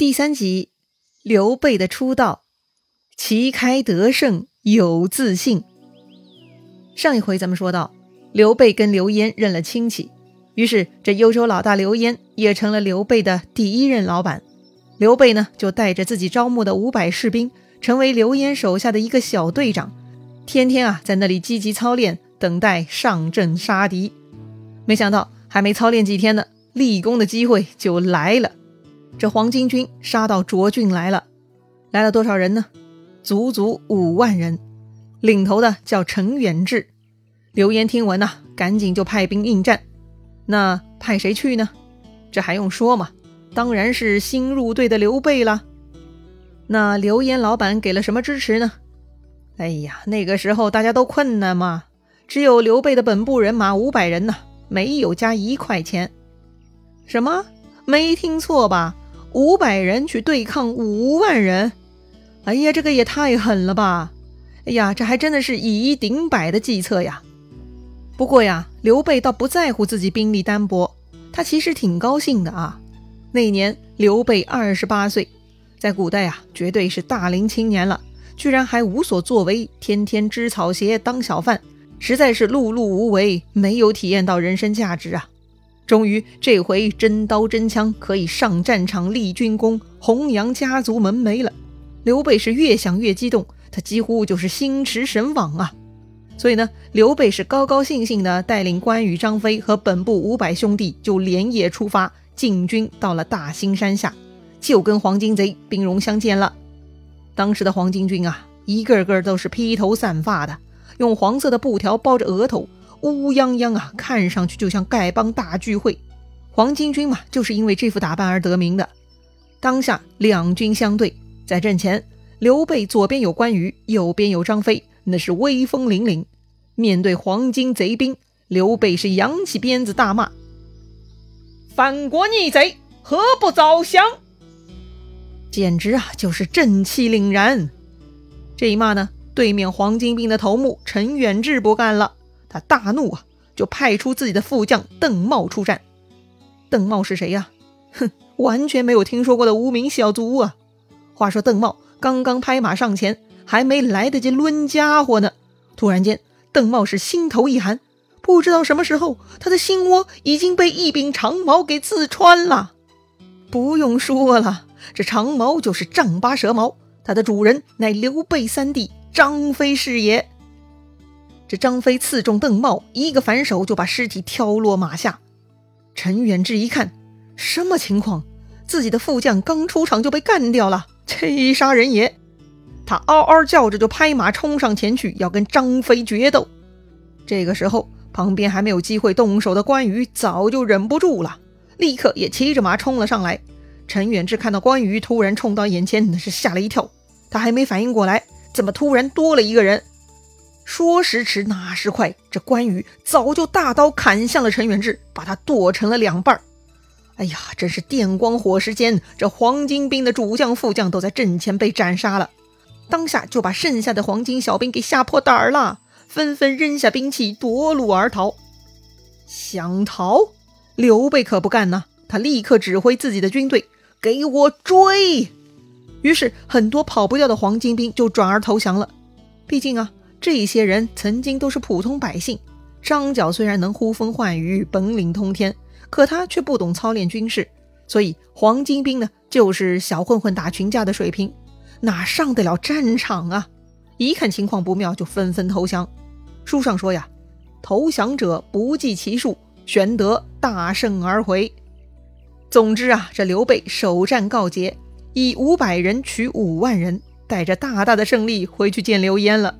第三集，刘备的出道，旗开得胜有自信。上一回咱们说到，刘备跟刘焉认了亲戚，于是这幽州老大刘焉也成了刘备的第一任老板。刘备呢，就带着自己招募的五百士兵，成为刘焉手下的一个小队长，天天啊在那里积极操练，等待上阵杀敌。没想到还没操练几天呢，立功的机会就来了。这黄巾军杀到涿郡来了，来了多少人呢？足足五万人，领头的叫陈远志。刘焉听闻呐，赶紧就派兵应战。那派谁去呢？这还用说吗？当然是新入队的刘备了。那刘焉老板给了什么支持呢？哎呀，那个时候大家都困难嘛，只有刘备的本部人马五百人呐，没有加一块钱。什么？没听错吧？五百人去对抗五万人，哎呀，这个也太狠了吧！哎呀，这还真的是以一顶百的计策呀。不过呀，刘备倒不在乎自己兵力单薄，他其实挺高兴的啊。那年刘备二十八岁，在古代啊，绝对是大龄青年了，居然还无所作为，天天织草鞋当小贩，实在是碌碌无为，没有体验到人生价值啊。终于，这回真刀真枪可以上战场立军功，弘扬家族门楣了。刘备是越想越激动，他几乎就是心驰神往啊！所以呢，刘备是高高兴兴的带领关羽、张飞和本部五百兄弟，就连夜出发进军到了大兴山下，就跟黄巾贼兵戎相见了。当时的黄巾军啊，一个个都是披头散发的，用黄色的布条包着额头。乌泱泱啊，看上去就像丐帮大聚会。黄巾军嘛，就是因为这副打扮而得名的。当下两军相对，在阵前，刘备左边有关羽，右边有张飞，那是威风凛凛。面对黄巾贼兵，刘备是扬起鞭子大骂：“反国逆贼，何不早降？”简直啊，就是正气凛然。这一骂呢，对面黄巾兵的头目陈远志不干了。他大怒啊，就派出自己的副将邓茂出战。邓茂是谁呀？哼，完全没有听说过的无名小卒啊！话说邓茂刚刚拍马上前，还没来得及抡家伙呢，突然间，邓茂是心头一寒，不知道什么时候，他的心窝已经被一柄长矛给刺穿了。不用说了，这长矛就是丈八蛇矛，它的主人乃刘备三弟张飞是也。这张飞刺中邓茂，一个反手就把尸体挑落马下。陈远志一看，什么情况？自己的副将刚出场就被干掉了，这杀人也！他嗷嗷叫着就拍马冲上前去，要跟张飞决斗。这个时候，旁边还没有机会动手的关羽早就忍不住了，立刻也骑着马冲了上来。陈远志看到关羽突然冲到眼前，那是吓了一跳。他还没反应过来，怎么突然多了一个人？说时迟，那时快，这关羽早就大刀砍向了陈元志，把他剁成了两半儿哎呀，真是电光火石间，这黄巾兵的主将、副将都在阵前被斩杀了。当下就把剩下的黄巾小兵给吓破胆儿了，纷纷扔下兵器夺路而逃。想逃？刘备可不干呐！他立刻指挥自己的军队给我追。于是很多跑不掉的黄巾兵就转而投降了。毕竟啊。这些人曾经都是普通百姓，张角虽然能呼风唤雨，本领通天，可他却不懂操练军事，所以黄巾兵呢就是小混混打群架的水平，哪上得了战场啊？一看情况不妙，就纷纷投降。书上说呀，投降者不计其数，玄德大胜而回。总之啊，这刘备首战告捷，以五百人取五万人，带着大大的胜利回去见刘焉了。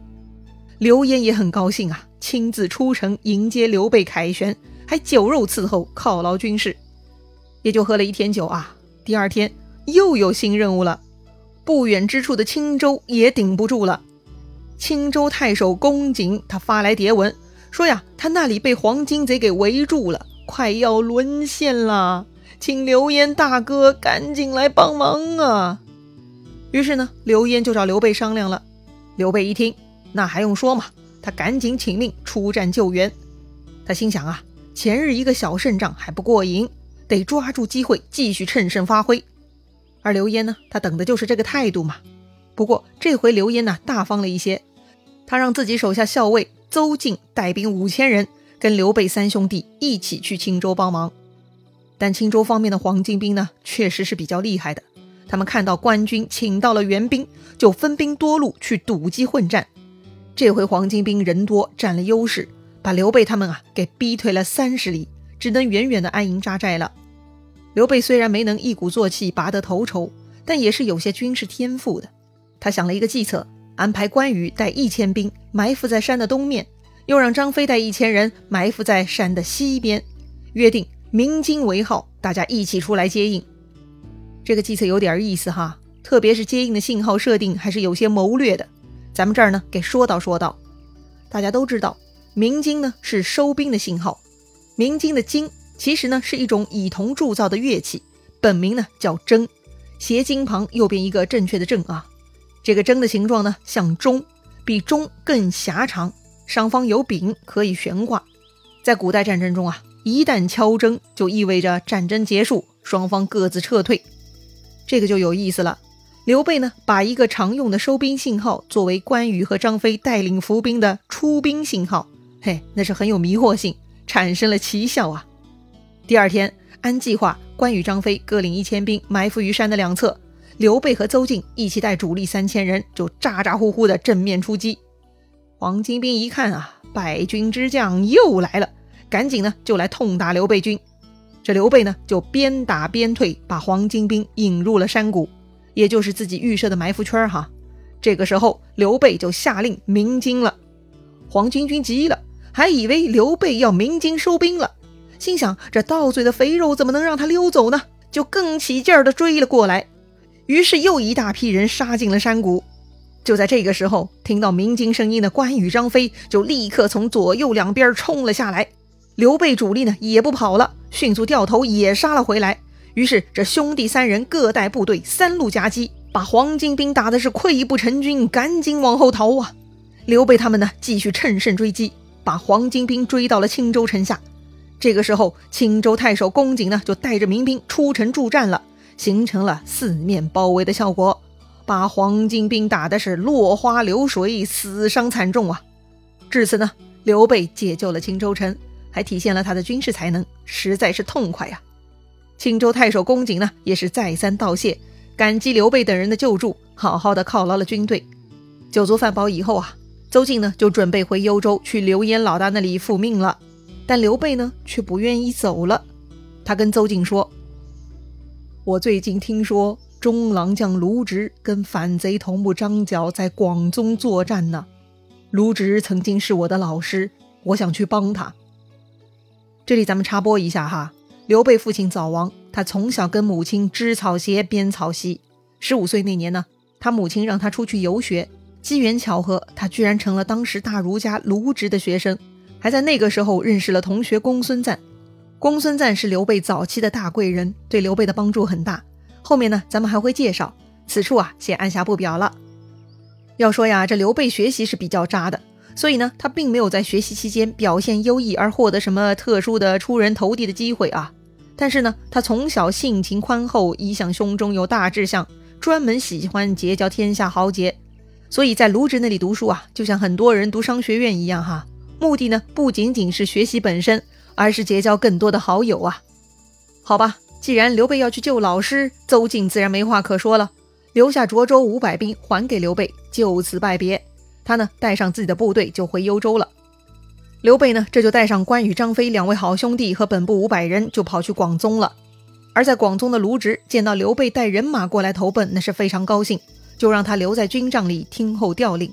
刘焉也很高兴啊，亲自出城迎接刘备凯旋，还酒肉伺候，犒劳军士。也就喝了一天酒啊，第二天又有新任务了。不远之处的青州也顶不住了。青州太守公瑾他发来牒文，说呀，他那里被黄巾贼给围住了，快要沦陷了，请刘焉大哥赶紧来帮忙啊！于是呢，刘焉就找刘备商量了。刘备一听。那还用说嘛？他赶紧请命出战救援。他心想啊，前日一个小胜仗还不过瘾，得抓住机会继续趁胜发挥。而刘焉呢，他等的就是这个态度嘛。不过这回刘焉呢，大方了一些，他让自己手下校尉邹靖带兵五千人，跟刘备三兄弟一起去青州帮忙。但青州方面的黄巾兵呢，确实是比较厉害的。他们看到官军请到了援兵，就分兵多路去堵击混战。这回黄巾兵人多，占了优势，把刘备他们啊给逼退了三十里，只能远远的安营扎寨了。刘备虽然没能一鼓作气拔得头筹，但也是有些军事天赋的。他想了一个计策，安排关羽带一千兵埋伏在山的东面，又让张飞带一千人埋伏在山的西边，约定。鸣金为号，大家一起出来接应。这个计策有点意思哈，特别是接应的信号设定还是有些谋略的。咱们这儿呢，给说道说道。大家都知道，鸣金呢是收兵的信号。鸣金的金其实呢是一种以铜铸造的乐器，本名呢叫筝，斜金旁右边一个正确的正啊。这个筝的形状呢像钟，比钟更狭长，上方有柄可以悬挂。在古代战争中啊。一旦敲筝，就意味着战争结束，双方各自撤退。这个就有意思了。刘备呢，把一个常用的收兵信号作为关羽和张飞带领伏兵的出兵信号，嘿，那是很有迷惑性，产生了奇效啊。第二天，按计划，关羽、张飞各领一千兵埋伏于山的两侧，刘备和邹靖一起带主力三千人，就咋咋呼呼的正面出击。黄巾兵一看啊，败军之将又来了。赶紧呢，就来痛打刘备军。这刘备呢，就边打边退，把黄巾兵引入了山谷，也就是自己预设的埋伏圈哈。这个时候，刘备就下令鸣金了。黄巾军急了，还以为刘备要鸣金收兵了，心想这到嘴的肥肉怎么能让他溜走呢？就更起劲儿的追了过来。于是又一大批人杀进了山谷。就在这个时候，听到鸣金声音的关羽、张飞就立刻从左右两边冲了下来。刘备主力呢也不跑了，迅速掉头也杀了回来。于是这兄弟三人各带部队三路夹击，把黄巾兵打的是溃不成军，赶紧往后逃啊！刘备他们呢继续乘胜追击，把黄巾兵追到了青州城下。这个时候，青州太守公瑾呢就带着民兵出城助战了，形成了四面包围的效果，把黄巾兵打的是落花流水，死伤惨重啊！至此呢，刘备解救了青州城。还体现了他的军事才能，实在是痛快呀！青州太守公瑾呢，也是再三道谢，感激刘备等人的救助，好好的犒劳了军队。酒足饭饱以后啊，邹靖呢就准备回幽州去刘焉老大那里复命了。但刘备呢却不愿意走了，他跟邹靖说：“我最近听说中郎将卢植跟反贼头目张角在广宗作战呢，卢植曾经是我的老师，我想去帮他。”这里咱们插播一下哈，刘备父亲早亡，他从小跟母亲织草鞋、编草席。十五岁那年呢，他母亲让他出去游学，机缘巧合，他居然成了当时大儒家卢植的学生，还在那个时候认识了同学公孙瓒。公孙瓒是刘备早期的大贵人，对刘备的帮助很大。后面呢，咱们还会介绍，此处啊，先按下不表了。要说呀，这刘备学习是比较渣的。所以呢，他并没有在学习期间表现优异而获得什么特殊的出人头地的机会啊。但是呢，他从小性情宽厚，一向胸中有大志向，专门喜欢结交天下豪杰。所以在卢植那里读书啊，就像很多人读商学院一样哈，目的呢不仅仅是学习本身，而是结交更多的好友啊。好吧，既然刘备要去救老师，邹靖自然没话可说了，留下涿州五百兵还给刘备，就此拜别。他呢，带上自己的部队就回幽州了。刘备呢，这就带上关羽、张飞两位好兄弟和本部五百人，就跑去广宗了。而在广宗的卢植见到刘备带人马过来投奔，那是非常高兴，就让他留在军帐里听候调令。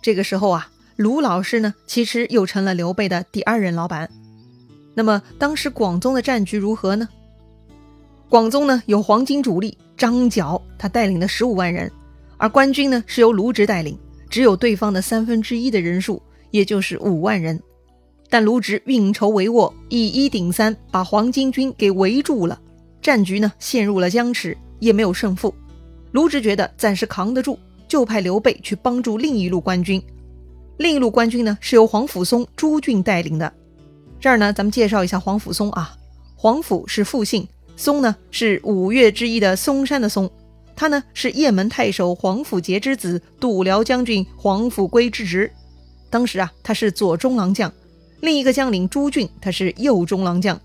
这个时候啊，卢老师呢，其实又成了刘备的第二任老板。那么当时广宗的战局如何呢？广宗呢，有黄巾主力张角，他带领的十五万人，而官军呢，是由卢植带领。只有对方的三分之一的人数，也就是五万人，但卢植运筹帷幄，以一顶三，把黄巾军给围住了，战局呢陷入了僵持，也没有胜负。卢植觉得暂时扛得住，就派刘备去帮助另一路官军。另一路官军呢是由皇甫嵩、朱俊带领的。这儿呢，咱们介绍一下皇甫嵩啊，皇甫是复姓，嵩呢是五岳之一的嵩山的嵩，他呢是雁门太守黄甫节之子，度辽将军黄甫圭之侄。当时啊，他是左中郎将。另一个将领朱俊，他是右中郎将。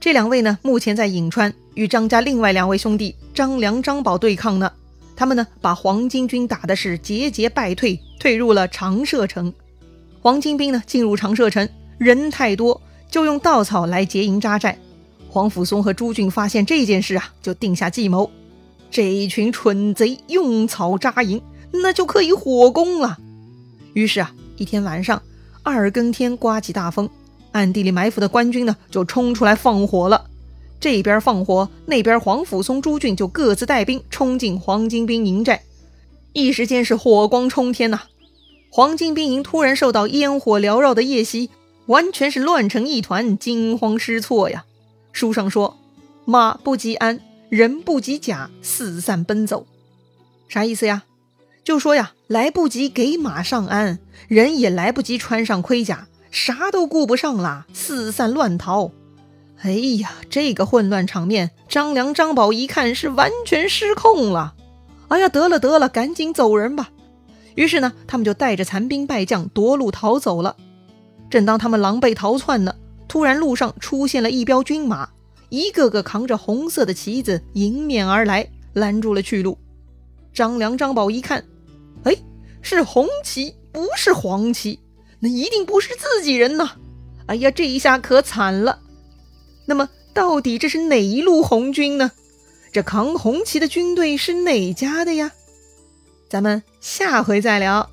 这两位呢，目前在颍川与张家另外两位兄弟张良、张宝对抗呢。他们呢，把黄巾军打的是节节败退，退入了长社城。黄巾兵呢，进入长社城，人太多，就用稻草来结营扎寨。黄甫松和朱俊发现这件事啊，就定下计谋。这一群蠢贼用草扎营，那就可以火攻了。于是啊，一天晚上二更天刮起大风，暗地里埋伏的官军呢，就冲出来放火了。这边放火，那边黄甫松、朱俊就各自带兵冲进黄巾兵营寨，一时间是火光冲天呐！黄巾兵营突然受到烟火缭绕的夜袭，完全是乱成一团，惊慌失措呀。书上说：“马不及鞍，人不及甲，四散奔走。”啥意思呀？就说呀，来不及给马上鞍，人也来不及穿上盔甲，啥都顾不上啦，四散乱逃。哎呀，这个混乱场面，张良、张宝一看是完全失控了。哎呀，得了得了，赶紧走人吧。于是呢，他们就带着残兵败将夺路逃走了。正当他们狼狈逃窜呢，突然路上出现了一彪军马，一个个扛着红色的旗子迎面而来，拦住了去路。张良、张宝一看，是红旗，不是黄旗，那一定不是自己人呐。哎呀，这一下可惨了。那么，到底这是哪一路红军呢？这扛红旗的军队是哪家的呀？咱们下回再聊。